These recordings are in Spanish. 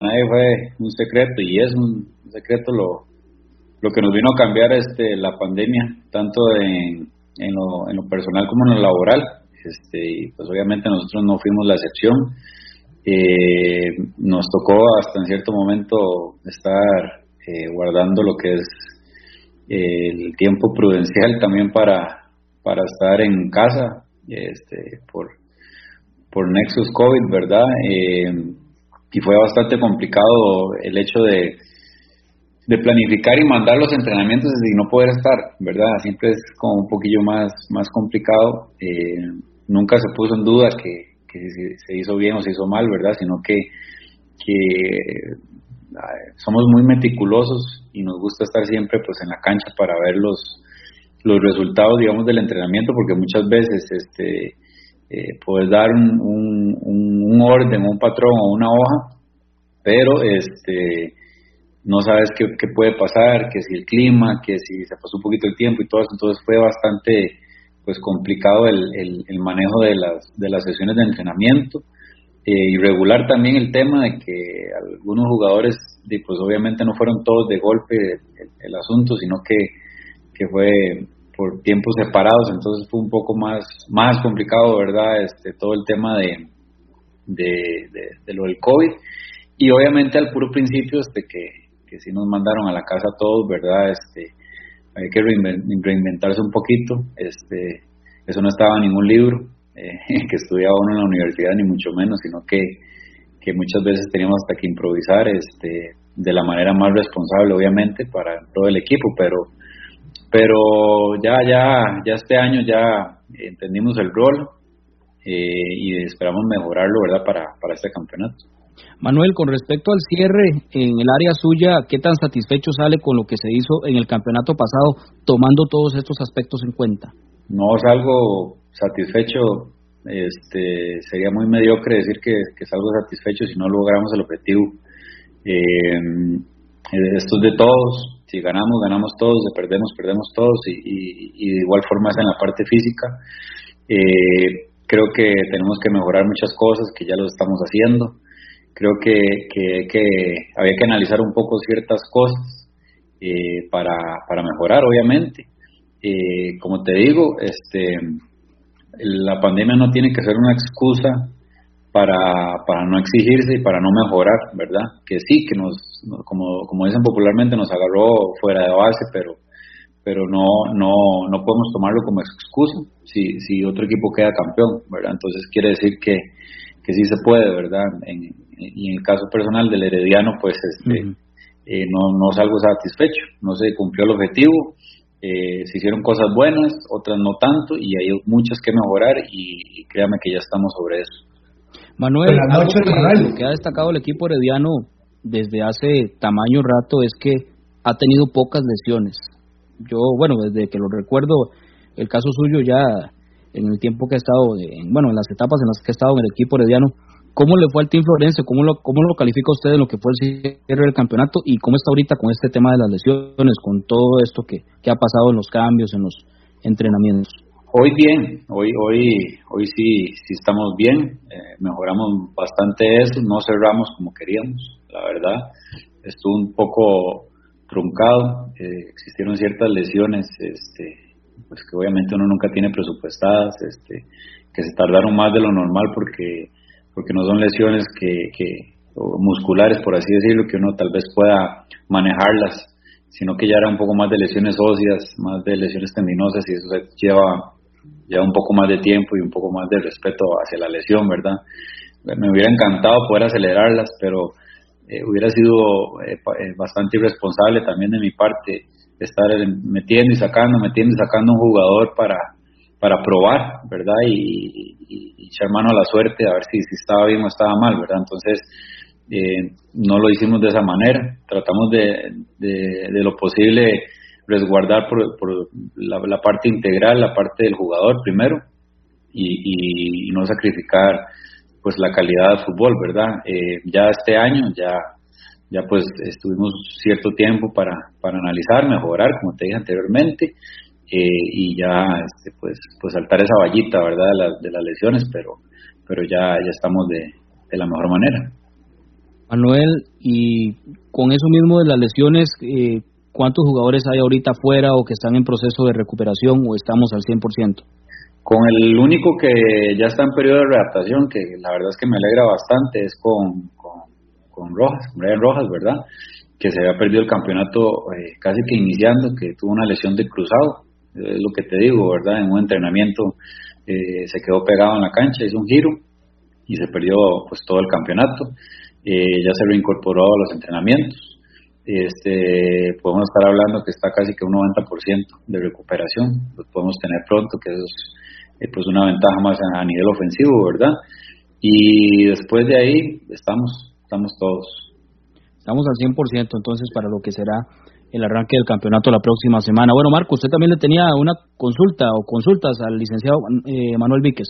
nadie fue un secreto y es un secreto lo, lo que nos vino a cambiar este la pandemia, tanto en, en, lo, en lo personal como en lo laboral. Este, y pues obviamente nosotros no fuimos la excepción. Eh, nos tocó hasta en cierto momento estar eh, guardando lo que es el tiempo prudencial también para, para estar en casa este, por, por Nexus COVID, ¿verdad? Y fue bastante complicado el hecho de, planificar y mandar los entrenamientos y no poder estar, ¿verdad? Siempre es como un poquillo más, más complicado. Eh, nunca se puso en duda que, que se hizo bien o se hizo mal, ¿verdad? Sino que, que somos muy meticulosos y nos gusta estar siempre pues en la cancha para ver los, los resultados, digamos, del entrenamiento, porque muchas veces este, eh, puedes dar un, un, un, orden, un patrón o una hoja, pero este no sabes qué, qué, puede pasar, que si el clima, que si se pasó un poquito el tiempo y todo eso, entonces fue bastante pues complicado el, el, el manejo de las, de las sesiones de entrenamiento. Eh, y regular también el tema de que algunos jugadores, pues obviamente no fueron todos de golpe el, asunto, sino que, que fue por tiempos separados, entonces fue un poco más, más complicado, ¿verdad? Este, todo el tema de, de, de, lo del COVID. Y obviamente al puro principio, este, que, que sí nos mandaron a la casa todos, ¿verdad? Este, hay que reinventarse un poquito, este, eso no estaba en ningún libro, eh, que estudiaba uno en la universidad, ni mucho menos, sino que, que muchas veces teníamos hasta que improvisar este, de la manera más responsable, obviamente, para todo el equipo, pero, pero ya, ya, ya este año ya entendimos el rol eh, y esperamos mejorarlo, ¿verdad?, para, para este campeonato. Manuel, con respecto al cierre en el área suya, ¿qué tan satisfecho sale con lo que se hizo en el campeonato pasado, tomando todos estos aspectos en cuenta? No salgo satisfecho, este, sería muy mediocre decir que, que salgo satisfecho si no logramos el objetivo. Eh, esto es de todos, si ganamos, ganamos todos, si perdemos, perdemos todos, y, y, de igual forma es en la parte física. Eh, creo que tenemos que mejorar muchas cosas, que ya lo estamos haciendo. Creo que, que, que había que analizar un poco ciertas cosas eh, para, para mejorar, obviamente. Eh, como te digo, este, la pandemia no tiene que ser una excusa para, para no exigirse y para no mejorar, ¿verdad? Que sí, que nos, como, como dicen popularmente, nos agarró fuera de base, pero pero no no no podemos tomarlo como excusa si si otro equipo queda campeón, ¿verdad? Entonces quiere decir que, que sí se puede, ¿verdad? En, y en el caso personal del Herediano, pues este, eh, no, no salgo satisfecho, no se cumplió el objetivo, eh, se hicieron cosas buenas, otras no tanto, y hay muchas que mejorar y, créame que ya estamos sobre eso. Manuel, algo que, lo que ha destacado el equipo herediano desde hace tamaño rato es que ha tenido pocas lesiones. Yo, bueno, desde que lo recuerdo, el caso suyo ya en el tiempo que ha estado, en, bueno, en las etapas en las que ha estado en el equipo herediano, ¿Cómo le fue al Team Florense? ¿Cómo lo, cómo lo califica usted en lo que fue el cierre del campeonato? ¿Y cómo está ahorita con este tema de las lesiones, con todo esto que, que ha pasado en los cambios, en los entrenamientos? Hoy bien, hoy hoy hoy sí sí estamos bien, eh, mejoramos bastante eso, no cerramos como queríamos, la verdad, estuvo un poco truncado, eh, existieron ciertas lesiones, este, pues que obviamente uno nunca tiene presupuestadas, este, que se tardaron más de lo normal porque porque no son lesiones que, que musculares, por así decirlo, que uno tal vez pueda manejarlas, sino que ya era un poco más de lesiones óseas, más de lesiones tendinosas y eso lleva, lleva un poco más de tiempo y un poco más de respeto hacia la lesión, ¿verdad? Me hubiera encantado poder acelerarlas, pero eh, hubiera sido eh, eh, bastante irresponsable también de mi parte estar metiendo y sacando, metiendo y sacando un jugador para, para probar, ¿verdad? Y, y, echar mano a la suerte a ver si, si estaba bien o estaba mal, ¿verdad? Entonces, no lo hicimos de esa manera, tratamos de, de, lo posible resguardar por, por la, parte integral, la parte del jugador primero, y, y, no sacrificar pues la calidad del fútbol, ¿verdad? Eh, ya este año ya ya pues estuvimos cierto tiempo para, para analizar, mejorar, como te dije anteriormente, eh, y ya este, pues pues saltar esa vallita verdad de, de las lesiones pero pero ya ya estamos de, de la mejor manera Manuel, y con eso mismo de las lesiones, eh, ¿cuántos jugadores hay ahorita afuera o que están en proceso de recuperación o estamos al 100%? Con el único que ya está en periodo de readaptación, que la verdad es que me alegra bastante, es con, con, Rojas, con Brian Rojas, ¿verdad? Que se había perdido el campeonato eh, casi que iniciando, que tuvo una lesión de cruzado, es lo que te digo, ¿verdad? En un entrenamiento eh, se quedó pegado en la cancha, hizo un giro y se perdió pues todo el campeonato. Eh, ya se reincorporó a los entrenamientos. Este, podemos estar hablando que está casi que un 90% de recuperación, lo podemos tener pronto, que es eh, pues una ventaja más a, nivel ofensivo, ¿verdad? Y después de ahí estamos, estamos todos. Estamos al 100% entonces para lo que será el arranque del campeonato la próxima semana. Bueno, Marco, usted también le tenía una consulta o consultas al licenciado eh, Manuel Víquez.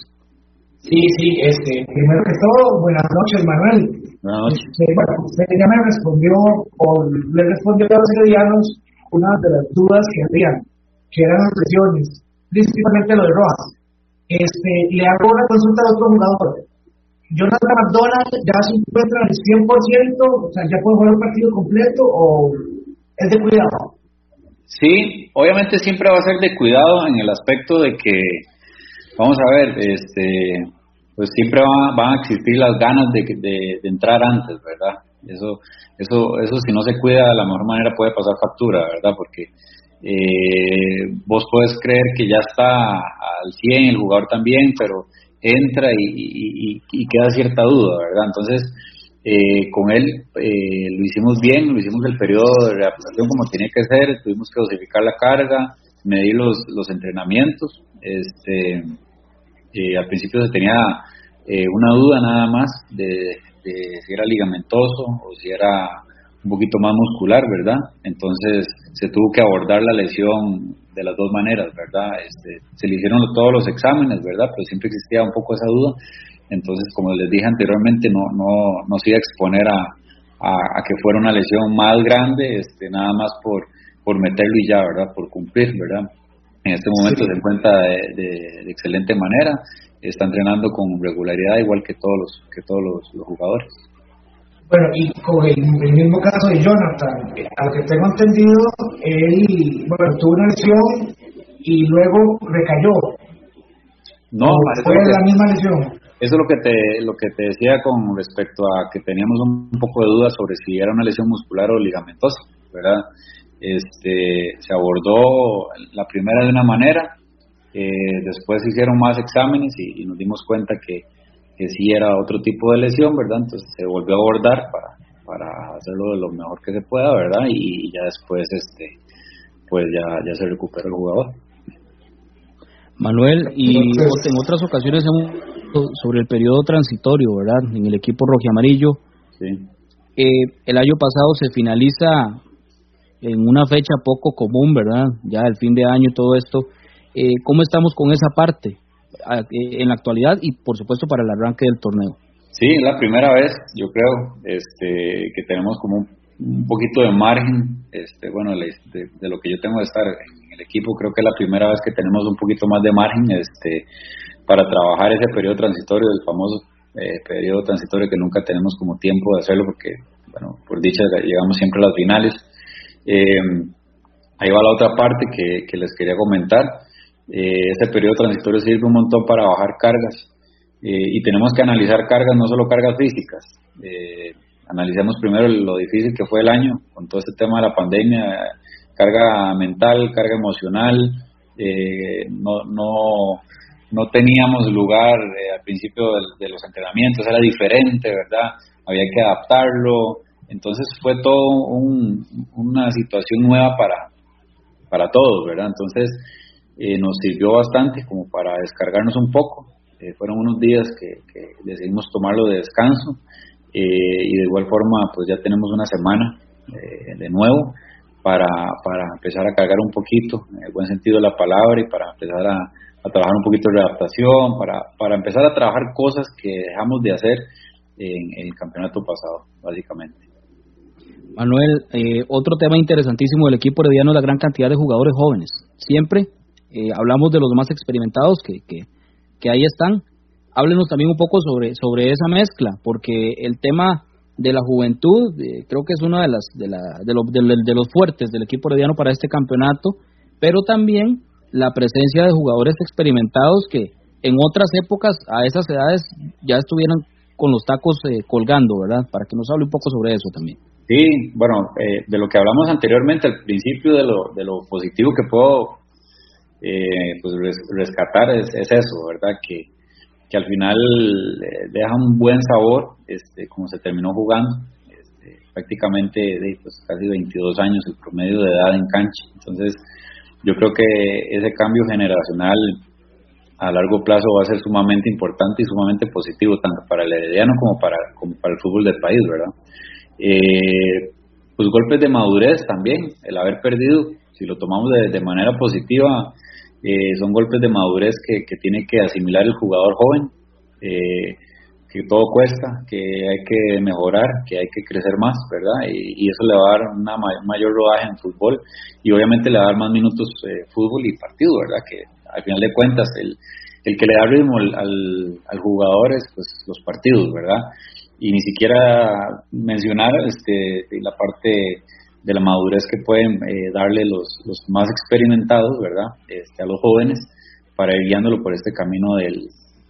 Sí, sí, este, primero que todo, buenas noches, Manuel. Buenas noches. Este, bueno, usted ya me respondió, o le respondió a los heredianos una de las dudas que habían, que eran las lesiones, principalmente lo de Rojas. Este, le hago una consulta a otro jugador. Jonathan McDonald ya se encuentra al 100%, o sea, ya puede jugar un partido completo o es de cuidado. Sí, obviamente siempre va a ser de cuidado en el aspecto de que Vamos a ver, este, pues siempre van, a existir las ganas de, de, entrar antes, ¿verdad? Eso, eso, eso si no se cuida de la mejor manera puede pasar factura, ¿verdad? Porque eh, vos puedes creer que ya está al 100 el jugador también, pero entra y, y, queda cierta duda, ¿verdad? Entonces, eh, con él eh, lo hicimos bien, lo hicimos el periodo de readaptación como tenía que ser, tuvimos que dosificar la carga, medir los, los entrenamientos, este eh, al principio se tenía eh, una duda nada más de, si era ligamentoso o si era un poquito más muscular, ¿verdad? Entonces se tuvo que abordar la lesión de las dos maneras, ¿verdad? Este, se le hicieron todos los exámenes, ¿verdad? Pero siempre existía un poco esa duda. Entonces, como les dije anteriormente, no, no, no se iba a exponer a, a, que fuera una lesión más grande, este, nada más por, por meterlo y ya, ¿verdad? Por cumplir, ¿verdad? En este momento se encuentra de, excelente manera, está entrenando con regularidad igual que todos los, que todos los, jugadores. Bueno, y con el, mismo caso de Jonathan, a lo que tengo entendido, él bueno, tuvo una lesión y luego recayó. No, fue la misma lesión. Eso es lo que te lo que te decía con respecto a que teníamos un poco de duda sobre si era una lesión muscular o ligamentosa, ¿verdad? Este, se abordó la primera de una manera, eh, después se hicieron más exámenes y, nos dimos cuenta que, que sí era otro tipo de lesión, ¿verdad? Entonces se volvió a abordar para, para hacerlo de lo mejor que se pueda, ¿verdad? Y, ya después, este, pues ya, ya se recupera el jugador. Manuel, y en otras ocasiones hemos sobre el periodo transitorio, ¿verdad? En el equipo rojiamarillo. Sí. Eh, el año pasado se finaliza en una fecha poco común, ¿verdad? Ya el fin de año y todo esto. Eh, ¿Cómo estamos con esa parte eh, en la actualidad y por supuesto para el arranque del torneo? Sí, es la primera vez, yo creo, este, que tenemos como un, poquito de margen, este, bueno, de, lo que yo tengo de estar en el equipo, creo que es la primera vez que tenemos un poquito más de margen, este, para trabajar ese periodo transitorio, el famoso eh, periodo transitorio que nunca tenemos como tiempo de hacerlo porque, bueno, por dicha llegamos siempre a las finales eh, ahí va la otra parte que, les quería comentar. Eh, este periodo transitorio sirve un montón para bajar cargas eh, y tenemos que analizar cargas, no solo cargas físicas. Eh, analicemos primero lo difícil que fue el año con todo este tema de la pandemia, carga mental, carga emocional. no, no, no teníamos lugar al principio de, de los entrenamientos, era diferente, ¿verdad? Había que adaptarlo. Entonces fue todo una situación nueva para, para todos, ¿verdad? Entonces eh, nos sirvió bastante como para descargarnos un poco. Eh, fueron unos días que, decidimos tomarlo de descanso eh, y de igual forma pues ya tenemos una semana de nuevo para, para empezar a cargar un poquito, en el buen sentido de la palabra, y para empezar a, trabajar un poquito de adaptación, para, para empezar a trabajar cosas que dejamos de hacer en el campeonato pasado, básicamente. Manuel, eh, otro tema interesantísimo del equipo herediano es la gran cantidad de jugadores jóvenes. Siempre eh, hablamos de los más experimentados que, que, ahí están. Háblenos también un poco sobre, sobre esa mezcla, porque el tema de la juventud, creo que es uno de, las, de, la, de, de, los fuertes del equipo herediano para este campeonato, pero también la presencia de jugadores experimentados que en otras épocas a esas edades ya estuvieran con los tacos eh, colgando, ¿verdad? Para que nos hable un poco sobre eso también. Sí, bueno, eh, de lo que hablamos anteriormente, al principio de lo, de lo positivo que puedo eh, pues rescatar es, eso, ¿verdad? Que, al final deja un buen sabor, este, como se terminó jugando, este, prácticamente de pues, casi 22 años el promedio de edad en cancha. Entonces, yo creo que ese cambio generacional a largo plazo va a ser sumamente importante y sumamente positivo, tanto para el herediano como para el fútbol del país, ¿verdad? Eh, pues golpes de madurez también, el haber perdido, si lo tomamos de, manera positiva, eh, son golpes de madurez que, tiene que asimilar el jugador joven, eh, que todo cuesta, que hay que mejorar, que hay que crecer más, ¿verdad? Y, eso le va a dar una mayor rodaje en fútbol y obviamente le va a dar más minutos fútbol y partido, ¿verdad? Que al final de cuentas el, el que le da ritmo al, al, jugador es pues los partidos, ¿verdad? Y ni siquiera mencionar este, la parte de la madurez que pueden eh, darle los, los más experimentados, ¿verdad? Este, a los jóvenes para ir guiándolo por este camino del,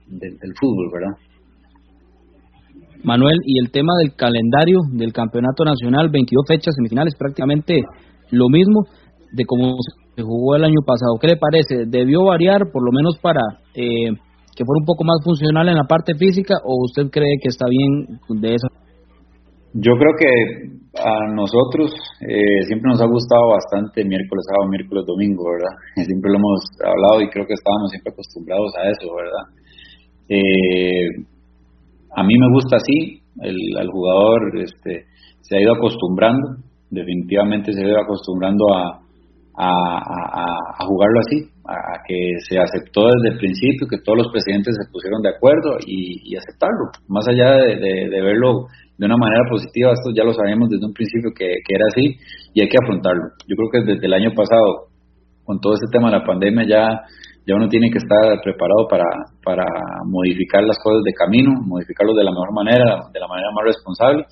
del, fútbol, ¿verdad? Manuel, y el tema del calendario del campeonato nacional, 22 fechas semifinales, prácticamente lo mismo de cómo se jugó el año pasado. ¿Qué le parece? ¿Debió variar por lo menos para eh, que fuera un poco más funcional en la parte física o usted cree que está bien de eso? Yo creo que a nosotros eh, siempre nos ha gustado bastante miércoles, sábado, miércoles, domingo, ¿verdad? Siempre lo hemos hablado y creo que estábamos siempre acostumbrados a eso, ¿verdad? Eh, a mí me gusta así, el, el jugador este, se ha ido acostumbrando, definitivamente se ha ido acostumbrando a, a, jugarlo así, a, que se aceptó desde el principio, que todos los presidentes se pusieron de acuerdo y, aceptarlo. Más allá de, verlo de una manera positiva, esto ya lo sabemos desde un principio que, era así y hay que afrontarlo. Yo creo que desde el año pasado, con todo este tema de la pandemia, ya, ya uno tiene que estar preparado para, para modificar las cosas de camino, modificarlo de la mejor manera, de la manera más responsable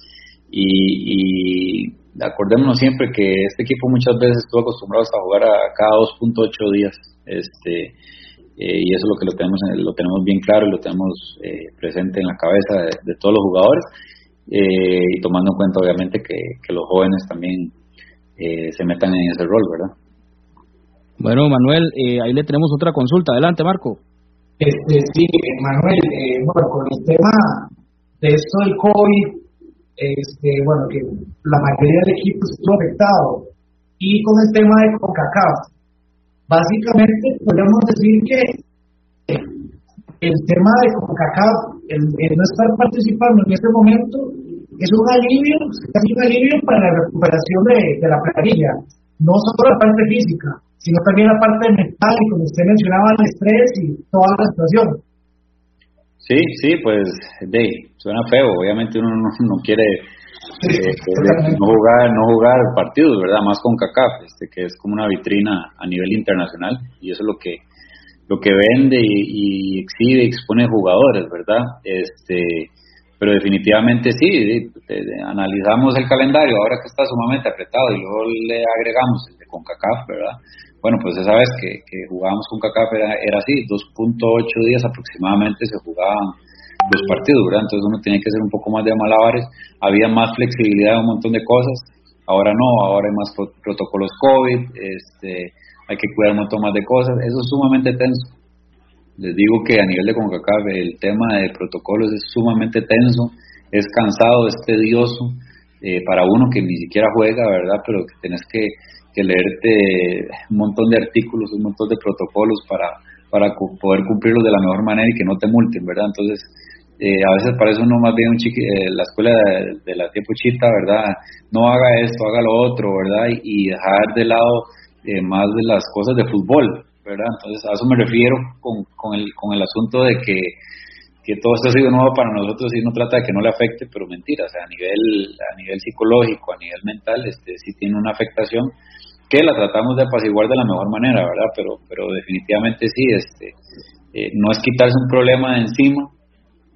y acordémonos siempre que este equipo muchas veces estuvo acostumbrado a jugar a cada 2.8 días, este eh, y eso es lo que lo tenemos lo tenemos bien claro y lo tenemos eh, presente en la cabeza de, todos los jugadores eh, y tomando en cuenta obviamente que, los jóvenes también se metan en ese rol, ¿verdad? Bueno, Manuel, ahí le tenemos otra consulta. Adelante, Marco. Este, sí, Manuel, bueno, con el tema de esto del COVID, este, bueno, que la mayoría del equipo estuvo afectado. Y con el tema de CONCACAF, básicamente podemos decir que el tema de CONCACAF, el, no estar participando en este momento, es un alivio, casi un alivio para la recuperación de, de la planilla. No solo la parte física, sino también la parte mental, y como usted mencionaba, el estrés y toda la situación. Sí, sí, pues de, suena feo. Obviamente uno no, quiere eh, no jugar no jugar partidos, ¿verdad? Más con CACAF, este, que es como una vitrina a nivel internacional y eso es lo que lo que vende y, exhibe y expone jugadores, ¿verdad? Este, pero definitivamente sí, analizamos el calendario ahora que está sumamente apretado y luego le agregamos el de CONCACAF, ¿verdad? Bueno, pues esa vez que, que jugábamos con CACAF era, era así, 2.8 días aproximadamente se jugaban los partidos, ¿verdad? Entonces uno tenía que hacer un poco más de malabares, había más flexibilidad en un montón de cosas, ahora no, ahora hay más protocolos COVID, este, hay que cuidar un montón más de cosas, eso es sumamente tenso. Les digo que a nivel de CONCACAF el tema de protocolos es sumamente tenso, es cansado, es tedioso eh, para uno que ni siquiera juega, ¿verdad? Pero que tenés que que leerte un montón de artículos, un montón de protocolos para, para poder cumplirlos de la mejor manera y que no te multen, ¿verdad? Entonces, eh, a veces parece uno más bien un chiqui, eh, la escuela de, la tiempo chita, ¿verdad? No haga esto, haga lo otro, ¿verdad? Y, dejar de lado eh, más de las cosas de fútbol, ¿verdad? Entonces, a eso me refiero con, con, el, con el asunto de que que todo esto ha sido nuevo para nosotros y no trata de que no le afecte, pero mentira, o sea, a nivel, a nivel psicológico, a nivel mental, este sí tiene una afectación que la tratamos de apaciguar de la mejor manera, ¿verdad? Pero, pero definitivamente sí, este, eh, no es quitarse un problema de encima,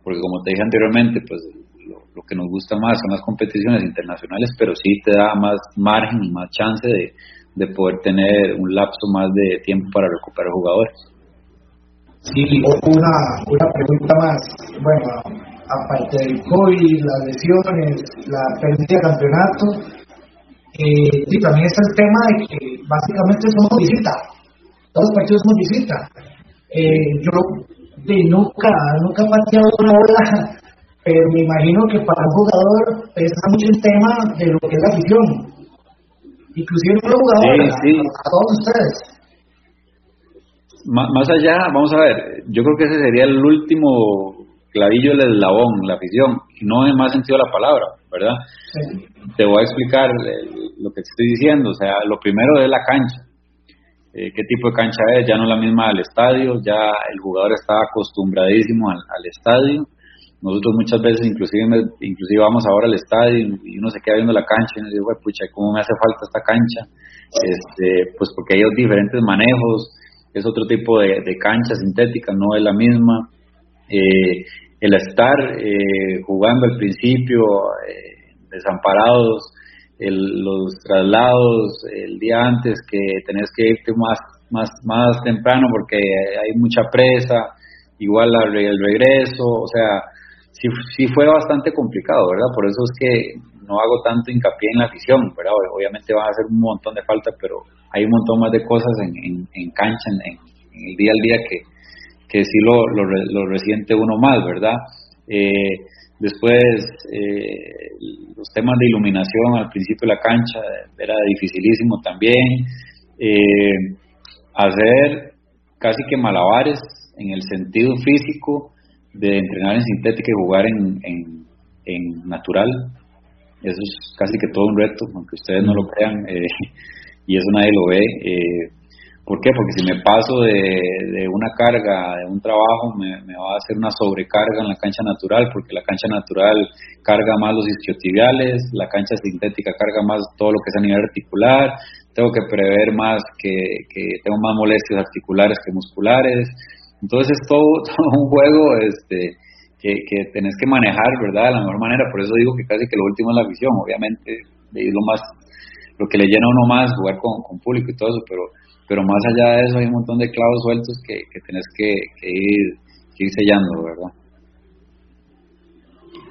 porque como te dije anteriormente, pues lo, que nos gusta más son las competiciones internacionales, pero sí te da más margen y más chance de, de poder tener un lapso más de tiempo para recuperar jugadores. Sí, una, una pregunta más. Bueno, aparte del COVID, las lesiones, la pérdida de campeonato, eh, sí, también está el tema de que básicamente somos visita. Todos los partidos somos visita. Eh, yo de nunca, nunca he pateado una bola, pero me imagino que para un jugador pesa mucho el tema de lo que es la afición. Inclusive para los jugadores, a todos ustedes. Más allá, vamos a ver, yo creo que ese sería el último clavillo del eslabón, la afición, y no en más sentido de la palabra, ¿verdad? Te voy a explicar lo que te estoy diciendo, o sea, lo primero es la cancha eh, qué tipo de cancha es, ya no es la misma del estadio, ya el jugador está acostumbradísimo al, estadio. Nosotros muchas veces inclusive inclusive vamos ahora al estadio y uno se queda viendo la cancha y uno dice, pucha, ¿cómo me hace falta esta cancha? Este, pues porque hay diferentes manejos, es otro tipo de, cancha sintética, no es la misma. Eh, el estar eh, jugando al principio, desamparados, los traslados el día antes que tenés que irte más más más temprano porque hay mucha presa igual el regreso o sea sí, sí fue bastante complicado verdad por eso es que no hago tanto hincapié en la afición verdad obviamente van a hacer un montón de falta pero hay un montón más de cosas en, en, cancha en, el día al día que que sí lo, lo, lo resiente uno más verdad eh, Después, eh, los temas de iluminación al principio de la cancha era dificilísimo también. Eh, hacer casi que malabares en el sentido físico de entrenar en sintética y jugar en, en, natural. Eso es casi que todo un reto, aunque ustedes no lo crean, y eso nadie lo ve. ¿Por qué? Porque si me paso de, una carga, de un trabajo, me, va a hacer una sobrecarga en la cancha natural, porque la cancha natural carga más los isquiotibiales, la cancha sintética carga más todo lo que es a nivel articular, tengo que prever más que, tengo más molestias articulares que musculares. Entonces es todo, un juego este, que, tenés que manejar, ¿verdad? De la mejor manera. Por eso digo que casi que lo último es la visión. Obviamente lo más, lo que le llena a uno más jugar con público y todo eso, pero pero más allá de eso hay un montón de clavos sueltos que, que tenés que, ir, sellando, ¿verdad?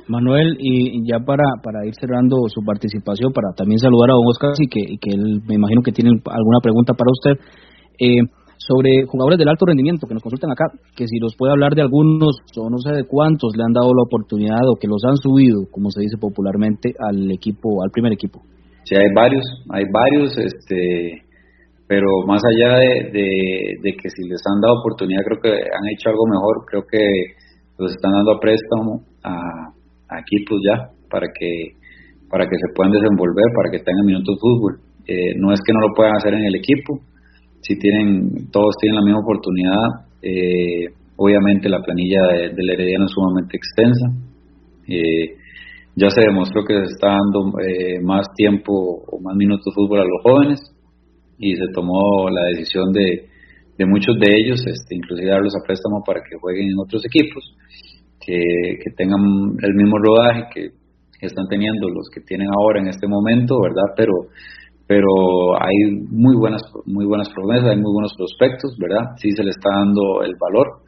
Manuel, y ya para, para ir cerrando su participación, para también saludar a don Oscar y que, que él me imagino que tiene alguna pregunta para usted, eh, sobre jugadores del alto rendimiento que nos consultan acá, que si nos puede hablar de algunos o no sé de cuántos le han dado la oportunidad o que los han subido, como se dice popularmente, al equipo, al primer equipo. Sí, hay varios, hay varios, este, pero más allá de, que si les han dado oportunidad, creo que han hecho algo mejor, creo que los están dando a préstamo a, equipos ya para que para que se puedan desenvolver, para que tengan minutos de fútbol. Eh, no es que no lo puedan hacer en el equipo, si tienen todos tienen la misma oportunidad. Eh, obviamente la planilla del Herediano es sumamente extensa. Eh, ya se demostró que se está dando más tiempo o más minutos de fútbol a los jóvenes y se tomó la decisión de, de muchos de ellos, este, inclusive darlos a préstamo para que jueguen en otros equipos, que, que tengan el mismo rodaje que, están teniendo los que tienen ahora en este momento, ¿verdad? Pero pero hay muy buenas muy buenas promesas, hay muy buenos prospectos, ¿verdad? Sí se le está dando el valor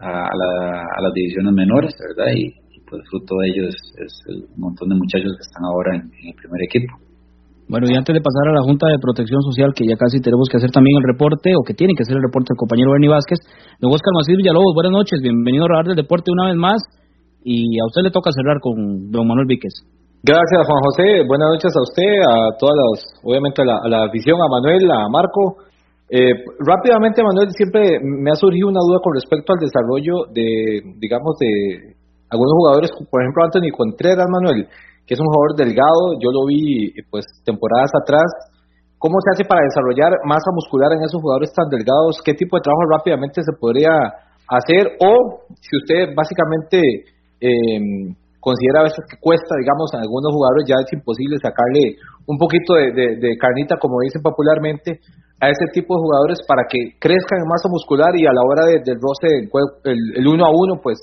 a, a las divisiones menores, ¿verdad? Y, pues fruto de ello es, el montón de muchachos que están ahora en el primer equipo. Bueno, y antes de pasar a la Junta de Protección Social, que ya casi tenemos que hacer también el reporte, o que tiene que hacer el reporte el compañero Bernie Vázquez, don Oscar Macías Villalobos, buenas noches, bienvenido a Radar del Deporte una vez más, y a usted le toca cerrar con don Manuel Víquez. Gracias, Juan José, buenas noches a usted, a todas las, obviamente a la, afición, a Manuel, a Marco. Eh, rápidamente, Manuel, siempre me ha surgido una duda con respecto al desarrollo de, digamos, de algunos jugadores, por ejemplo, Anthony Contreras, Manuel que es un jugador delgado, yo lo vi pues temporadas atrás. ¿Cómo se hace para desarrollar masa muscular en esos jugadores tan delgados? ¿Qué tipo de trabajo rápidamente se podría hacer? O si usted básicamente eh, considera a veces que cuesta, digamos, a algunos jugadores ya es imposible sacarle un poquito de, carnita, como dicen popularmente, a ese tipo de jugadores para que crezcan en masa muscular y a la hora del roce, el, el uno a uno, pues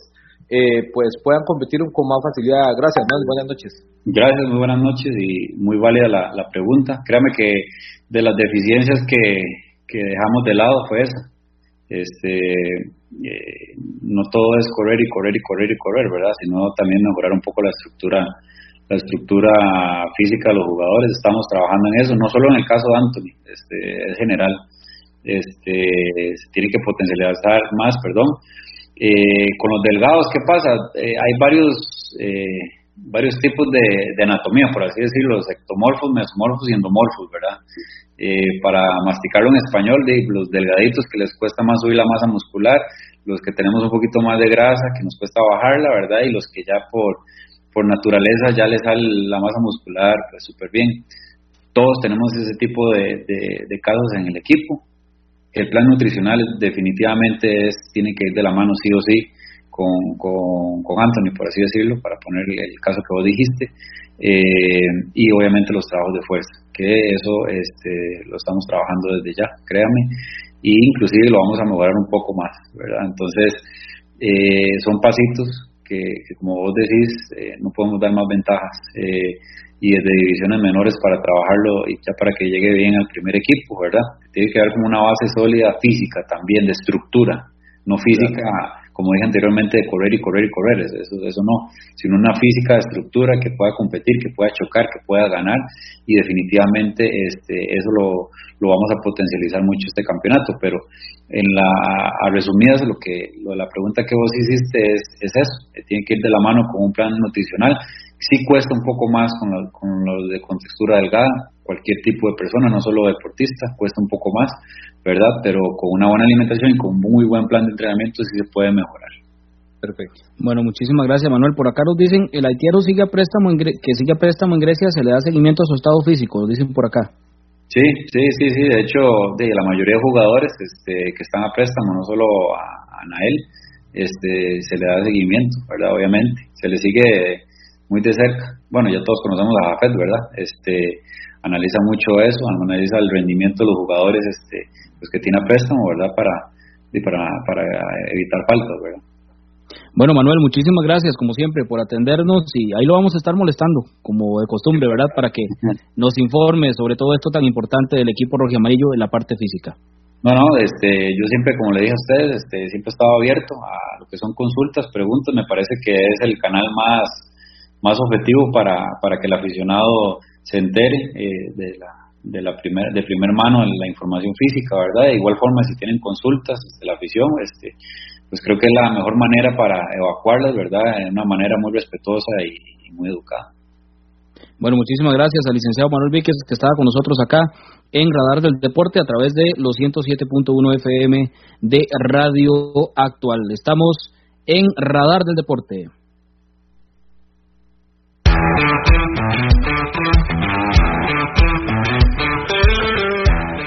eh, pues puedan competir con más facilidad. Gracias, Manuel, buenas noches. Gracias, muy buenas noches y muy válida la, la pregunta. Créame que de las deficiencias que, que dejamos de lado fue esa. Este, eh, no todo es correr y correr y correr y correr, ¿verdad? Sino también mejorar un poco la estructura la estructura física de los jugadores, estamos trabajando en eso, no solo en el caso de Anthony, este, es general, este, se tiene que potencializar más, perdón. Eh, con los delgados, ¿qué pasa? Eh, hay varios eh, varios tipos de, anatomía, por así decirlo, ectomorfos, mesomorfos y endomorfos, ¿verdad? para masticarlo en español, de los delgaditos que les cuesta más subir la masa muscular, los que tenemos un poquito más de grasa que nos cuesta bajarla, ¿verdad? Y los que ya por por naturaleza ya le sale la masa muscular pues súper bien. Todos tenemos ese tipo de, de, casos en el equipo. El plan nutricional definitivamente es, tiene que ir de la mano sí o sí con, Anthony, por así decirlo, para poner el caso que vos dijiste, eh, y obviamente los trabajos de fuerza, que eso este, lo estamos trabajando desde ya, créame, e inclusive lo vamos a mejorar un poco más, ¿verdad? Entonces, eh, son pasitos que, como vos decís, eh, no podemos dar más ventajas. Eh, y desde divisiones menores para trabajarlo y ya para que llegue bien al primer equipo, ¿verdad? Tiene que dar como una base sólida física también, de estructura, no física, como dije anteriormente, de correr y correr y correr, eso, eso no, sino una física de estructura que pueda competir, que pueda chocar, que pueda ganar y definitivamente este, eso lo, lo vamos a potencializar mucho este campeonato, pero en la a resumidas lo que lo, la pregunta que vos hiciste es, es eso, tiene que ir de la mano con un plan nutricional. Sí cuesta un poco más con los con de contextura delgada, cualquier tipo de persona, no solo deportista, cuesta un poco más, ¿verdad? Pero con una buena alimentación y con un muy buen plan de entrenamiento sí se puede mejorar. Perfecto. Bueno, muchísimas gracias, Manuel. Por acá nos dicen, el haitiano sigue a préstamo que sigue a préstamo en Grecia, se le da seguimiento a su estado físico, lo dicen por acá. Sí, sí, sí, sí. De hecho, de la mayoría de jugadores este, que están a préstamo, no solo a, Nael, este, se le da seguimiento, ¿verdad? Obviamente, se le sigue muy de cerca. Bueno, ya todos conocemos a Jafet, ¿verdad? Este, analiza mucho eso, analiza el rendimiento de los jugadores, este, pues que tiene a préstamo, ¿verdad? Para, para, para evitar faltas, ¿verdad? Bueno, Manuel, muchísimas gracias, como siempre, por atendernos y ahí lo vamos a estar molestando, como de costumbre, ¿verdad? Para que nos informe sobre todo esto tan importante del equipo rojo amarillo en la parte física. No, no, este, yo siempre, como le dije a ustedes, este, siempre he estado abierto a lo que son consultas, preguntas, me parece que es el canal más, más objetivo para, para que el aficionado se entere eh, de la de la primer, de primer mano la información física, ¿verdad? De igual forma, si tienen consultas de este, la afición, este, pues creo que es la mejor manera para evacuarlas, ¿verdad? De una manera muy respetuosa y, muy educada. Bueno, muchísimas gracias al licenciado Manuel Víquez que estaba con nosotros acá en Radar del Deporte a través de los 107.1 FM de Radio Actual. Estamos en Radar del Deporte.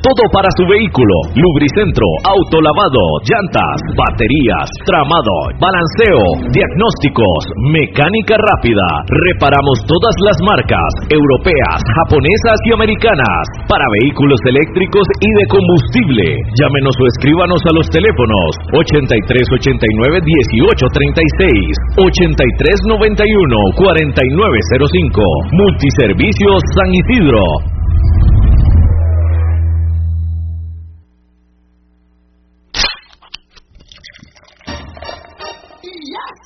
Todo para su vehículo. Lubricentro, autolavado, llantas, baterías, tramado, balanceo, diagnósticos, mecánica rápida. Reparamos todas las marcas, europeas, japonesas y americanas, para vehículos eléctricos y de combustible. Llámenos o escríbanos a los teléfonos 8389 1836, 8391 4905. Multiservicios San Isidro.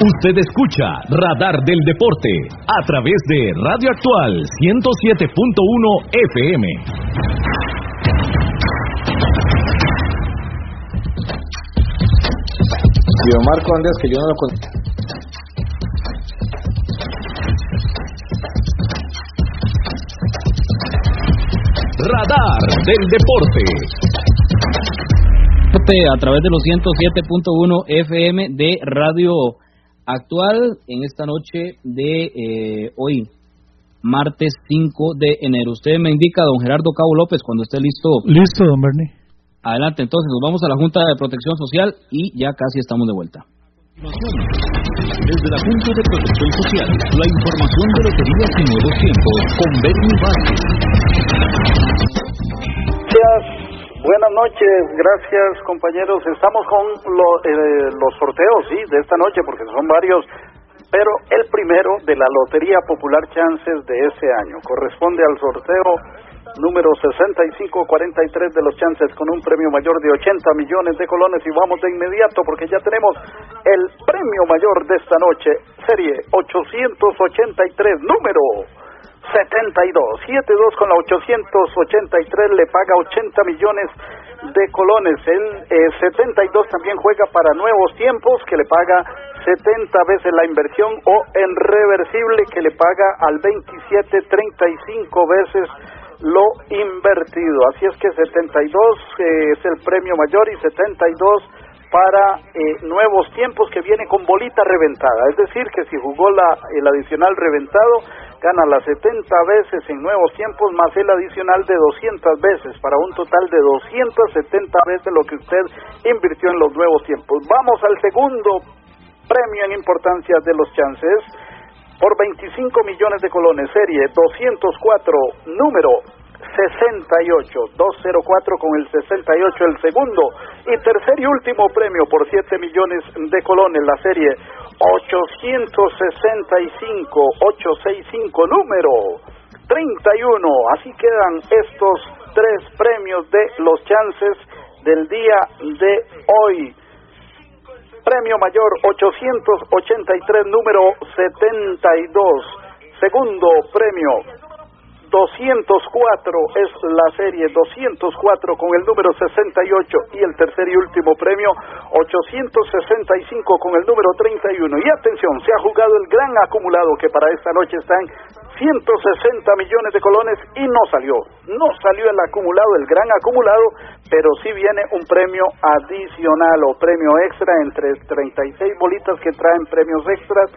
Usted escucha Radar del Deporte a través de Radio Actual 107.1 FM. Marco Andrés, que yo no lo Radar del Deporte. A través de los 107.1 FM de Radio Actual en esta noche de eh, hoy, martes 5 de enero. Usted me indica, don Gerardo Cabo López, cuando esté listo. Listo, don Bernie. Adelante, entonces nos vamos a la Junta de Protección Social y ya casi estamos de vuelta. Desde la Junta de Protección Social, la información de loterías y nuevos tiempos con Bernie Vázquez. Buenas noches, gracias compañeros. Estamos con eh, los sorteos, sí, de esta noche, porque son varios, pero el primero de la Lotería Popular Chances de este año corresponde al sorteo número 6543 de los chances con un premio mayor de 80 millones de colones y vamos de inmediato porque ya tenemos el premio mayor de esta noche, serie 883, número 72, 72 con la 883 le paga 80 millones de colones. El 72 eh, también juega para nuevos tiempos que le paga 70 veces la inversión o en reversible que le paga al 27 35 veces lo invertido. Así es que 72 eh, es el premio mayor y 72 para eh, nuevos tiempos que viene con bolita reventada. Es decir, que si jugó la, el adicional reventado, gana las 70 veces en nuevos tiempos más el adicional de 200 veces para un total de 270 veces lo que usted invirtió en los nuevos tiempos. Vamos al segundo premio en importancia de los chances por 25 millones de colones, serie 204, número 68, 204 con el 68 el segundo y tercer y último premio por 7 millones de colones, la serie 865, 865, número 31. Así quedan estos tres premios de los chances del día de hoy. Premio mayor 883, número 72. Segundo premio 204 es la serie 204 con el número 68 y el tercer y último premio 865 con el número 31. Y atención, se ha jugado el gran acumulado que para esta noche está en 160 millones de colones y no salió. No salió el acumulado, el gran acumulado, pero sí viene un premio adicional o premio extra entre 36 bolitas que traen premios extras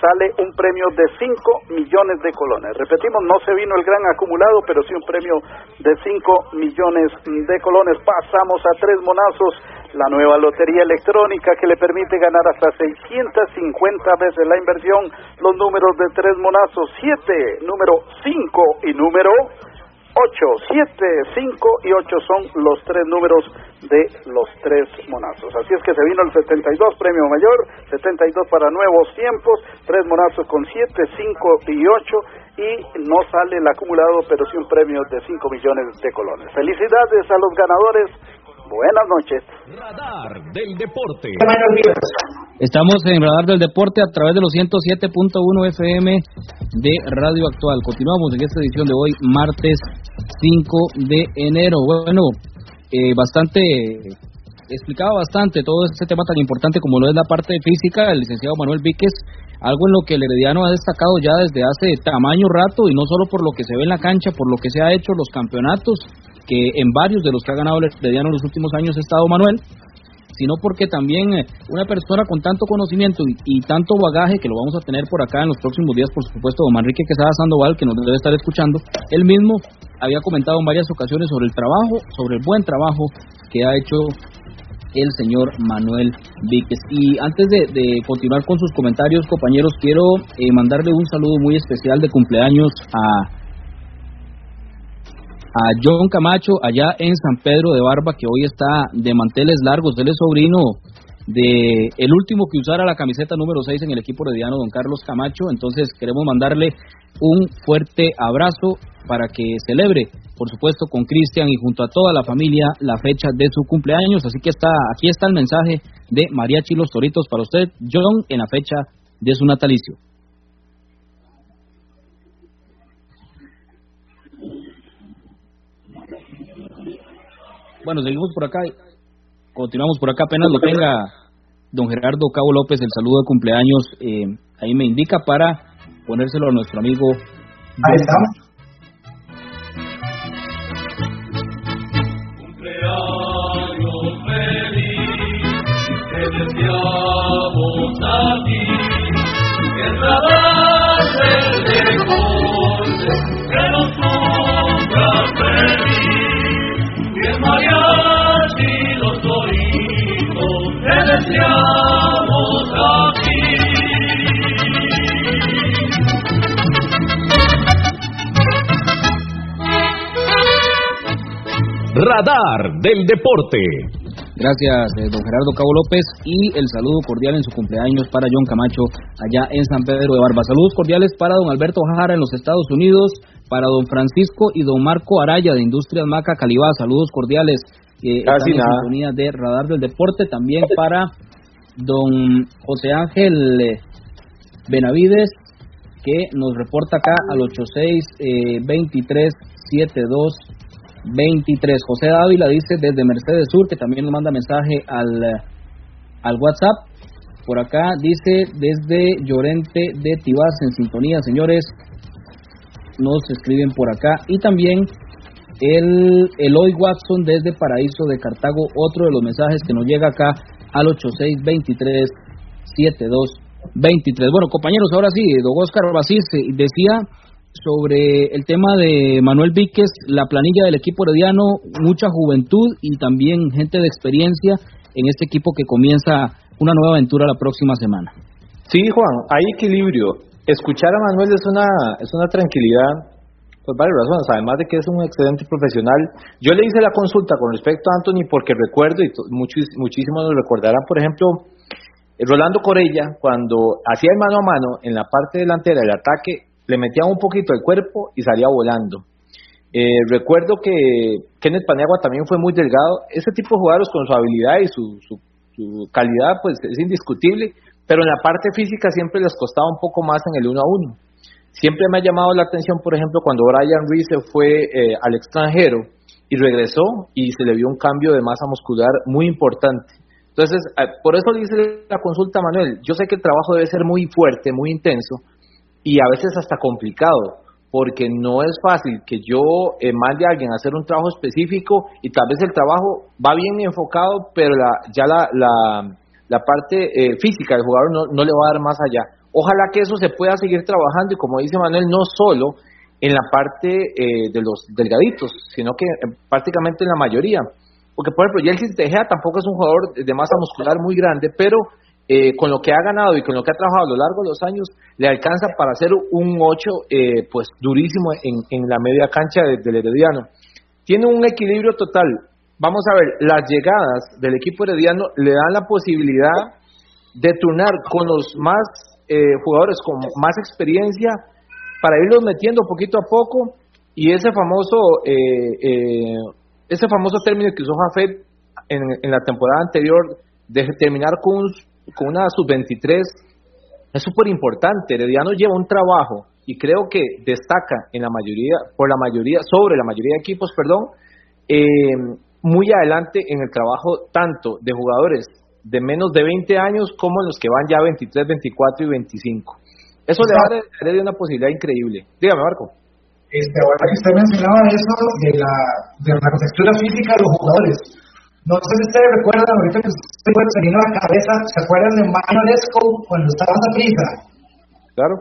sale un premio de 5 millones de colones. Repetimos, no se vino el gran acumulado, pero sí un premio de 5 millones de colones. Pasamos a tres monazos, la nueva lotería electrónica que le permite ganar hasta 650 veces la inversión. Los números de tres monazos, 7, número 5 y número 8, 7, 5 y 8 son los tres números de los tres monazos. Así es que se vino el 72 premio mayor, 72 para nuevos tiempos, tres monazos con 7, 5 y 8 y no sale el acumulado, pero sí un premio de 5 millones de colones. Felicidades a los ganadores Buenas noches. Radar del Deporte. Estamos en Radar del Deporte a través de los 107.1 FM de Radio Actual. Continuamos en esta edición de hoy, martes 5 de enero. Bueno, eh, bastante explicaba bastante todo este tema tan importante como lo es la parte física del licenciado Manuel Víquez, algo en lo que el Herediano ha destacado ya desde hace tamaño rato y no solo por lo que se ve en la cancha, por lo que se ha hecho los campeonatos, que en varios de los que ha ganado el Herediano en los últimos años ha estado Manuel, sino porque también eh, una persona con tanto conocimiento y, tanto bagaje, que lo vamos a tener por acá en los próximos días, por supuesto, don Manrique Quesada Sandoval, que nos debe estar escuchando, él mismo había comentado en varias ocasiones sobre el trabajo, sobre el buen trabajo que ha hecho el señor Manuel Víquez. Y antes de, continuar con sus comentarios, compañeros, quiero eh, mandarle un saludo muy especial de cumpleaños a a John Camacho allá en San Pedro de Barba, que hoy está de manteles largos. Él es sobrino de el último que usara la camiseta número 6 en el equipo herediano, don Carlos Camacho. Entonces queremos mandarle un fuerte abrazo para que celebre, por supuesto, con Cristian y junto a toda la familia la fecha de su cumpleaños. Así que está aquí está el mensaje de Mariachi Los Toritos para usted, John, en la fecha de su natalicio. Bueno, seguimos por acá. Continuamos por acá. Apenas lo tenga don Gerardo Cabo López, el saludo de cumpleaños. Eh, ahí me indica para ponérselo a nuestro amigo. Ahí estamos. Radar del Deporte. Gracias, eh, don Gerardo Cabo López, y el saludo cordial en su cumpleaños para John Camacho allá en San Pedro de Barba. Saludos cordiales para don Alberto Jara en los Estados Unidos, para don Francisco y don Marco Araya de Industrias Maca Calibá. Saludos cordiales eh, Casi en sintonía de Radar del Deporte. También para don José Ángel eh, Benavides, que nos reporta acá al 86 eh, 23 72 23. José Dávila dice desde Mercedes Sur, que también nos manda mensaje al, al WhatsApp. Por acá dice desde Llorente de Tibás en sintonía, señores. Nos escriben por acá. Y también el Eloy Watson desde Paraíso de Cartago, otro de los mensajes que nos llega acá al 8623 7223. Bueno, compañeros, ahora sí, don Oscar Basís decía sobre el tema de Manuel Víquez, la planilla del equipo herediano, mucha juventud y también gente de experiencia en este equipo que comienza una nueva aventura la próxima semana. Sí, Juan, hay equilibrio. Escuchar a Manuel es una, es una tranquilidad por varias razones, además de que es un excelente profesional. Yo le hice la consulta con respecto a Anthony porque recuerdo, y muchísimos lo recordarán, por ejemplo, Rolando Corella, cuando hacía el mano a mano en la parte delantera del ataque, le metía un poquito el cuerpo y salía volando. Eh, recuerdo que Kenneth Paniagua también fue muy delgado. Ese tipo de jugadores con su habilidad y su, su, calidad pues es indiscutible, pero en la parte física siempre les costaba un poco más en el uno a uno. Siempre me ha llamado la atención, por ejemplo, cuando Brian Reese se fue eh, al extranjero y regresó y se le vio un cambio de masa muscular muy importante. Entonces, eh, por eso le hice la consulta a Manuel. Yo sé que el trabajo debe ser muy fuerte, muy intenso, y a veces hasta complicado, porque no es fácil que yo eh, mande a alguien a hacer un trabajo específico y tal vez el trabajo va bien enfocado, pero la, ya la, la, parte eh, física del jugador no, no le va a dar más allá. Ojalá que eso se pueda seguir trabajando y como dice Manuel, no solo en la parte eh, de los delgaditos, sino que prácticamente en la mayoría. Porque, por ejemplo, Yeltsin Tejeda tampoco es un jugador de masa muscular muy grande, pero eh, con lo que ha ganado y con lo que ha trabajado a lo largo de los años, le alcanza para hacer un 8 eh, pues durísimo en, la media cancha del Herediano. Tiene un equilibrio total. Vamos a ver, las llegadas del equipo herediano le dan la posibilidad de turnar con los más eh, jugadores con más experiencia para irlos metiendo poquito a poco y ese famoso ese famoso término que usó Jafet en, en la temporada anterior de terminar con un con una sub-23 es súper importante. Herediano lleva un trabajo y creo que destaca en la mayoría, por la mayoría, sobre la mayoría de equipos, perdón, eh, muy adelante en el trabajo tanto de jugadores de menos de 20 años como los que van ya 23, 24 y 25. Eso le va a dar una posibilidad increíble. Dígame, Marco. Este, ahora que usted mencionaba eso de la, de la textura física de los jugadores, no sé si ustedes recuerdan, ahorita que se puede salir a la cabeza, ¿se acuerdan de Mario Lesco cuando estaba en la prisa? Claro.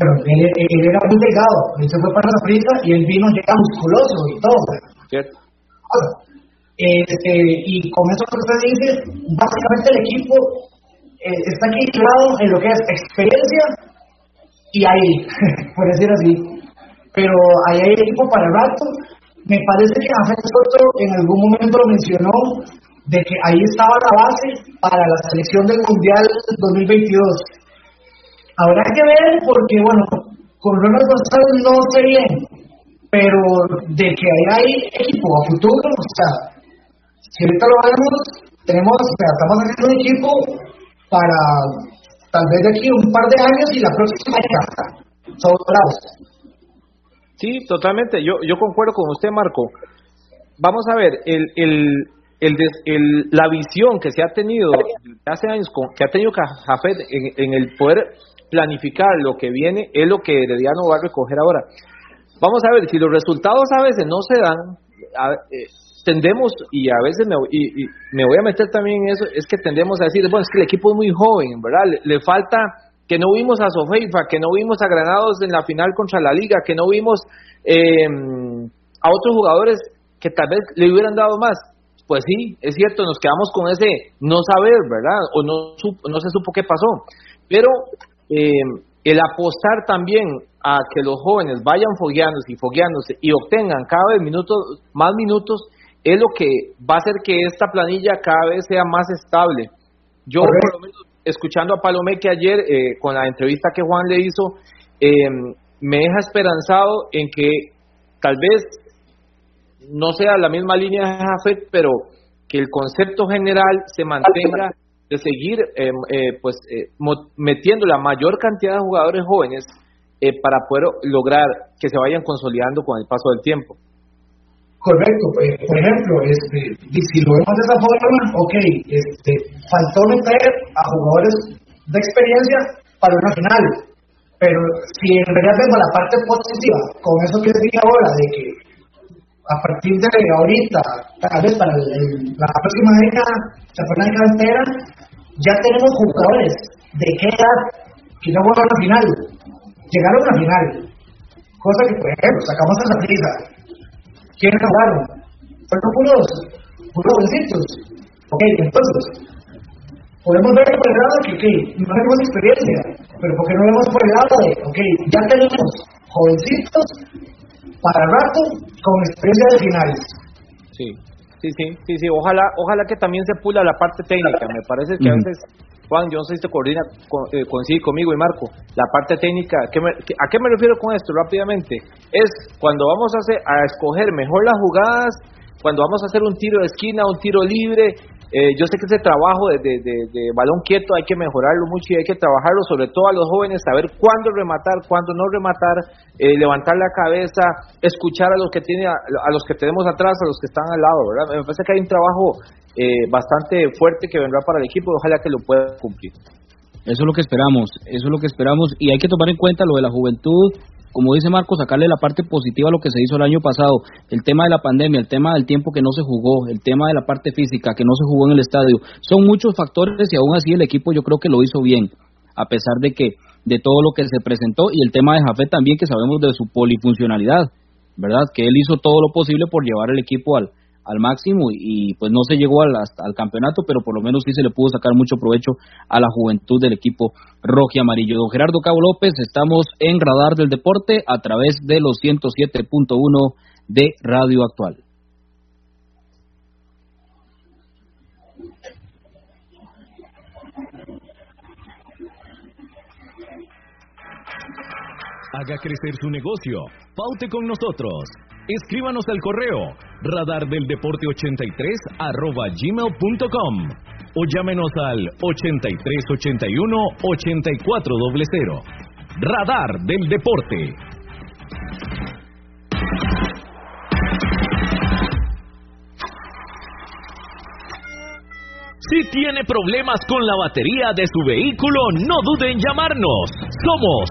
Pero él, era muy delgado, él se fue para la prisa y él vino ya musculoso y todo. Cierto. Este, y con eso que usted dice, básicamente el equipo eh, está equilibrado en lo que es experiencia y ahí, por decir así. Pero ahí hay equipo para el rato. Me parece que Ángel Soto en algún momento lo mencionó de que ahí estaba la base para la selección del Mundial 2022. Habrá que ver porque, bueno, con Ronald González no sé bien, pero de que ahí hay equipo a futuro, o sea, si ahorita lo vemos, tenemos, estamos haciendo un equipo para tal vez de aquí un par de años y la próxima década. Sobrados. Sí, totalmente. Yo, yo concuerdo con usted, Marco. Vamos a ver, el, el, el, el, la visión que se ha tenido hace años, con, que ha tenido Jafet en, el poder planificar lo que viene, es lo que Herediano va a recoger ahora. Vamos a ver, si los resultados a veces no se dan, eh, tendemos, y a veces me, y, me voy a meter también en eso, es que tendemos a decir, bueno, es que el equipo es muy joven, ¿verdad? Le, falta que no vimos a Sofeifa, que no vimos a Granados en la final contra la Liga, que no vimos eh, a otros jugadores que tal vez le hubieran dado más. Pues sí, es cierto, nos quedamos con ese no saber, ¿verdad? O no, no se supo qué pasó. Pero eh, el apostar también a que los jóvenes vayan fogueándose y fogueándose y obtengan cada vez minutos, más minutos, es lo que va a hacer que esta planilla cada vez sea más estable. Yo, por lo menos, escuchando a Palomeque ayer, eh, con la entrevista que Juan le hizo, em, me deja esperanzado en que tal vez no sea la misma línea de Jafet, pero que el concepto general se mantenga de seguir em, eh, pues eh, metiendo la mayor cantidad de jugadores jóvenes para poder lograr que se vayan consolidando con el paso del tiempo. Correcto, pues, por ejemplo, este, si lo vemos de esa forma, ok, este, faltó meter a jugadores de experiencia para una final, pero si en realidad vemos la parte positiva, con eso que decía ahora, de que a partir de ahorita, tal vez para la próxima década, la próxima década entera, ya tenemos jugadores de qué edad que no jugaron a la final, llegaron a la final, cosa que, por ejemplo, sacamos a la prisa ¿Quiénes jugaron? Fueron puros, puros jovencitos. Ok, entonces, podemos ver por el lado que, ok, no tenemos experiencia, pero porque no vemos por el lado de, ok, ya tenemos jovencitos para rato con experiencia de finales. Sí, sí, sí, sí, sí. Ojalá, ojalá que también se pula la parte técnica. Me parece que a veces Juan, yo no sé si te coordina, eh, conmigo y Marco, la parte técnica, ¿a qué, me, refiero con esto rápidamente? Es cuando vamos a, hacer, a escoger mejor las jugadas, cuando vamos a hacer un tiro de esquina, un tiro libre, eh, yo sé que ese trabajo de, balón quieto hay que mejorarlo mucho y hay que trabajarlo, sobre todo a los jóvenes, saber cuándo rematar, cuándo no rematar, eh, levantar la cabeza, escuchar a los que tiene, a, los que tenemos atrás, a los que están al lado, ¿verdad? Me parece que hay un trabajo eh, bastante fuerte que vendrá para el equipo y ojalá que lo pueda cumplir. Eso es lo que esperamos, eso es lo que esperamos y hay que tomar en cuenta lo de la juventud como dice Marco, sacarle la parte positiva a lo que se hizo el año pasado, el tema de la pandemia, el tema del tiempo que no se jugó, el tema de la parte física que no se jugó en el estadio, son muchos factores y aún así el equipo yo creo que lo hizo bien, a pesar de que de todo lo que se presentó y el tema de Jafé también que sabemos de su polifuncionalidad, ¿verdad? Que él hizo todo lo posible por llevar el equipo al, al máximo y, pues no se llegó al, al campeonato, pero por lo menos sí se le pudo sacar mucho provecho a la juventud del equipo rojo y amarillo. Don Gerardo Cabo López, estamos en Radar del Deporte a través de los 107.1 de Radio Actual. Haga crecer su negocio. Paute con nosotros. Escríbanos al correo radardeldeporte83 arroba gmail.com o llámenos al 8381-8400. Radar del Deporte. Si tiene problemas con la batería de su vehículo, no dude en llamarnos. Somos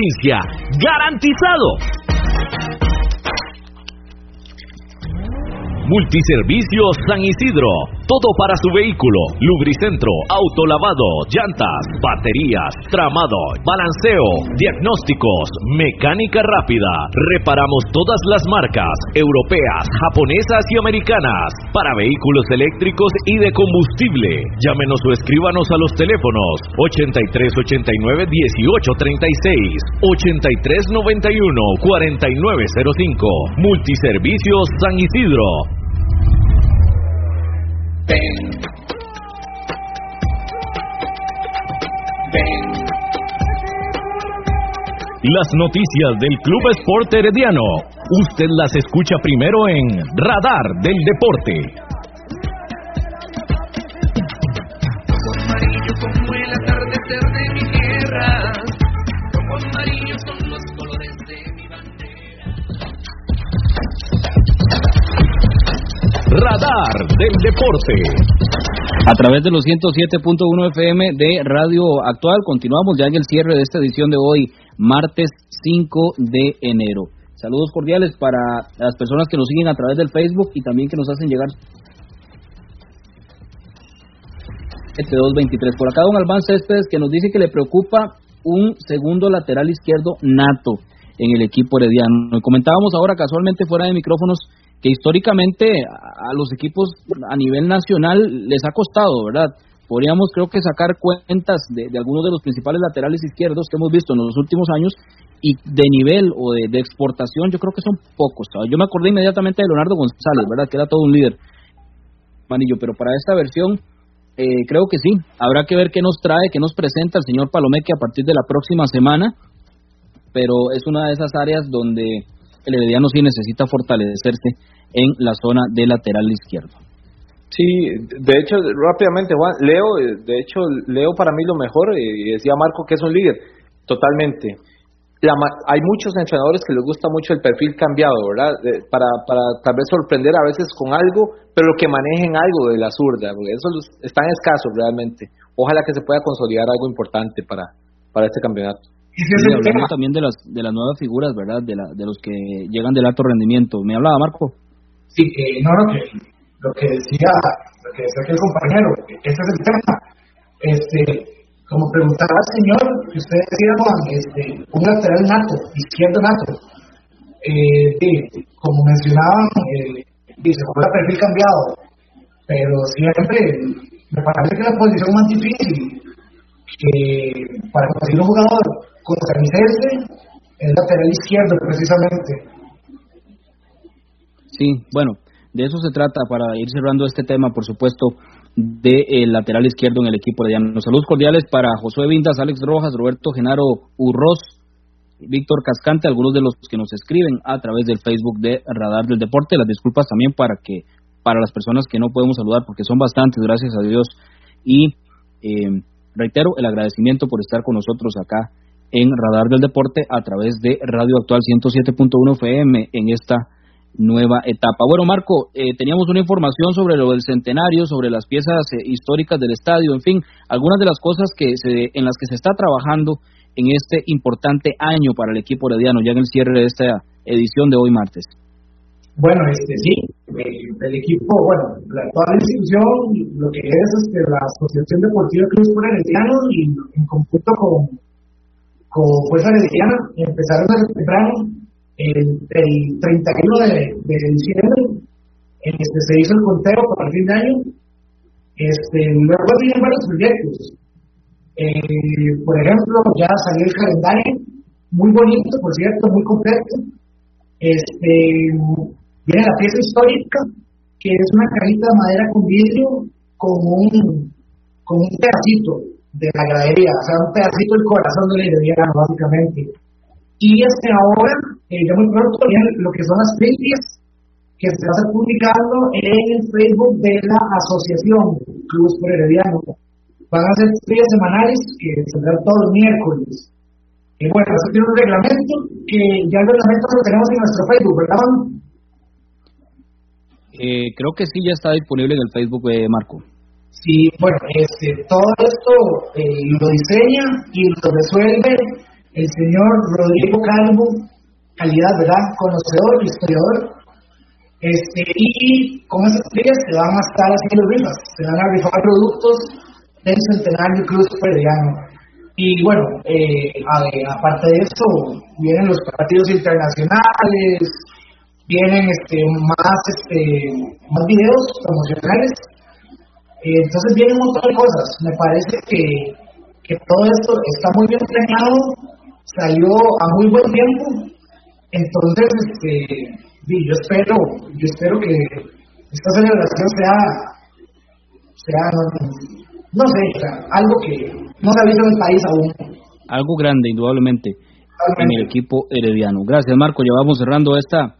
¡Garantizado! Multiservicio San Isidro todo para su vehículo, lubricentro, autolavado, llantas, baterías, tramado, balanceo, diagnósticos, mecánica rápida. Reparamos todas las marcas, europeas, japonesas y americanas, para vehículos eléctricos y de combustible. Llámenos o escríbanos a los teléfonos 8389 1836, 8391 4905, Multiservicios San Isidro. Las noticias del Club Sport Herediano. Usted las escucha primero en Radar del Deporte. Deporte. A través de los 107.1 FM de Radio Actual, continuamos ya en el cierre de esta edición de hoy, martes 5 de enero. Saludos cordiales para las personas que nos siguen a través del Facebook y también que nos hacen llegar 7223. Por acá don Albán Céspedes que nos dice que le preocupa un segundo lateral izquierdo nato en el equipo herediano. Comentábamos ahora casualmente fuera de micrófonos que históricamente a los equipos a nivel nacional les ha costado, ¿verdad? Podríamos creo que sacar cuentas de, algunos de los principales laterales izquierdos que hemos visto en los últimos años y de nivel o de, exportación yo creo que son pocos. Yo me acordé inmediatamente de Leonardo González, ¿verdad? Que era todo un líder. Manillo, pero para esta versión eh, creo que sí. Habrá que ver qué nos trae, qué nos presenta el señor Palomeque a partir de la próxima semana, pero es una de esas áreas donde el Herediano sí necesita fortalecerse en la zona de lateral izquierdo. Sí, de hecho, rápidamente, Juan, Leo, de hecho, Leo para mí lo mejor, y decía Marco que es un líder, totalmente. hay muchos entrenadores que les gusta mucho el perfil cambiado, ¿verdad? para, para tal vez sorprender a veces con algo, pero que manejen algo de la zurda, porque eso es tan escaso realmente. Ojalá que se pueda consolidar algo importante para, para este campeonato. Sí, hablando también de las de las nuevas figuras, ¿verdad? De, la, de los que llegan del alto rendimiento. ¿Me hablaba, Marco? Sí, que no, no, que lo que decía, lo que decía aquí el compañero, este es el tema. Este, como preguntaba el señor, que usted decía, Juan, este, un lateral nato, izquierdo nato. Eh, como mencionaban, eh, dice, con el perfil cambiado, pero siempre me parece que la posición más difícil que para conseguir un jugador costarricense el lateral izquierdo precisamente. Sí, bueno, de eso se trata para ir cerrando este tema, por supuesto, del de, lateral izquierdo en el equipo de Llano. Saludos cordiales para Josué Vindas, Alex Rojas, Roberto Genaro Urroz, Víctor Cascante, algunos de los que nos escriben a través del Facebook de Radar del Deporte. Las disculpas también para que para las personas que no podemos saludar, porque son bastantes, gracias a Dios. Y eh, reitero el agradecimiento por estar con nosotros acá en Radar del Deporte a través de Radio Actual 107.1 FM en esta nueva etapa. Bueno, Marco, eh, teníamos una información sobre lo del centenario, sobre las piezas eh, históricas del estadio, en fin, algunas de las cosas que se, en las que se está trabajando en este importante año para el equipo herediano, ya en el cierre de esta edición de hoy martes. Bueno, este sí, el, equipo, bueno, la, toda la institución, lo que es este, la Asociación Deportiva Cruz por Herediano y en conjunto con, con Fuerza Herediana empezaron a temprano el, el 31 de, de diciembre, este se hizo el conteo para el fin de año. Este, luego tienen varios proyectos. Eh, por ejemplo, ya salió el calendario, muy bonito, por cierto, muy completo. Este, viene la pieza histórica, que es una cajita de madera con vidrio con un, con un pedacito de la gradería, o sea, un pedacito del corazón de la básicamente. Y este ahora, eh, ya muy pronto, lo que son las primias que se va a estar publicando en el Facebook de la asociación Cruz por Herediano. Van a ser frías semanales que saldrán todos los miércoles. Y bueno, eso tiene un reglamento que ya el reglamento lo tenemos en nuestro Facebook, ¿verdad? Eh, creo que sí ya está disponible en el Facebook de Marco. Sí, bueno, este, todo esto eh, lo diseña y lo resuelve el señor Rodrigo Calvo, calidad, ¿verdad? Conocedor, historiador. Este, y con esas días se van a estar haciendo rifas, se van a rifar productos del Centenario Cruz Perdiano. Y bueno, eh, aparte de eso, vienen los partidos internacionales, vienen este, más, este, más videos promocionales. Eh, entonces vienen un montón de cosas. Me parece que, que todo esto está muy bien planeado salió a muy buen tiempo. Entonces, este, yo espero, yo espero que esta celebración sea, sea no, sé, algo que no se ha visto en el país aún. Algo grande, indudablemente, en el equipo herediano. Gracias, Marco. Llevamos cerrando esta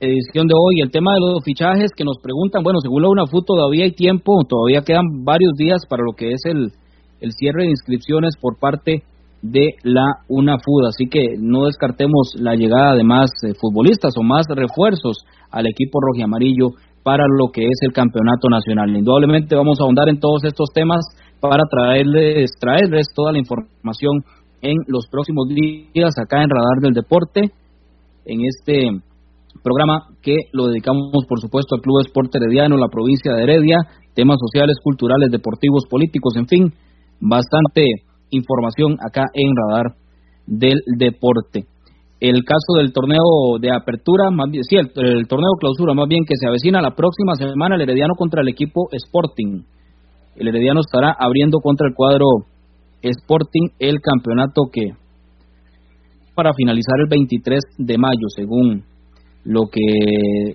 edición de hoy. El tema de los fichajes que nos preguntan, bueno, según la UNAFUT todavía hay tiempo, todavía quedan varios días para lo que es el, el cierre de inscripciones por parte de la UNAFUD. Así que no descartemos la llegada de más eh, futbolistas o más refuerzos al equipo rojo y amarillo para lo que es el campeonato nacional. Indudablemente vamos a ahondar en todos estos temas para traerles, traerles toda la información en los próximos días acá en Radar del Deporte, en este programa que lo dedicamos por supuesto al Club Esporte Herediano, la provincia de Heredia, temas sociales, culturales, deportivos, políticos, en fin, bastante información acá en Radar del Deporte. El caso del torneo de apertura, más bien, sí, el, torneo clausura, más bien que se avecina la próxima semana el Herediano contra el equipo Sporting. El Herediano estará abriendo contra el cuadro Sporting el campeonato que para finalizar el 23 de mayo, según lo que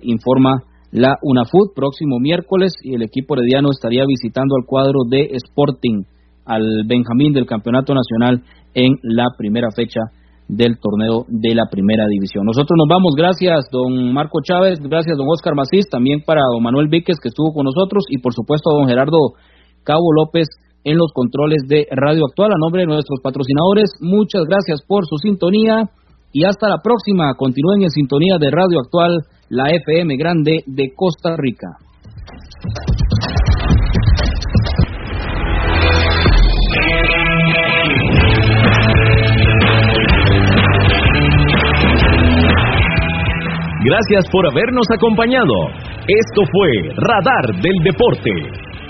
informa la UNAFUT, próximo miércoles, y el equipo herediano estaría visitando al cuadro de Sporting al Benjamín del Campeonato Nacional en la primera fecha del torneo de la primera división. Nosotros nos vamos, gracias don Marco Chávez, gracias don Oscar Macís, también para don Manuel Víquez que estuvo con nosotros. Y por supuesto don Gerardo Cabo López en los controles de Radio Actual. A nombre de nuestros patrocinadores, muchas gracias por su sintonía y hasta la próxima. Continúen en sintonía de Radio Actual, la FM Grande de Costa Rica. Gracias por habernos acompañado. Esto fue Radar del Deporte.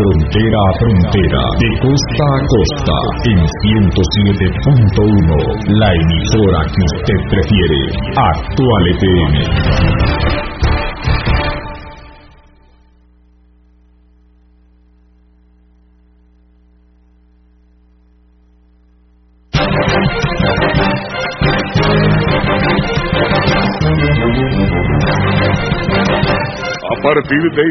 Frontera a frontera, de costa a costa, en 107.1, la emisora que usted prefiere, Actual FM. A partir de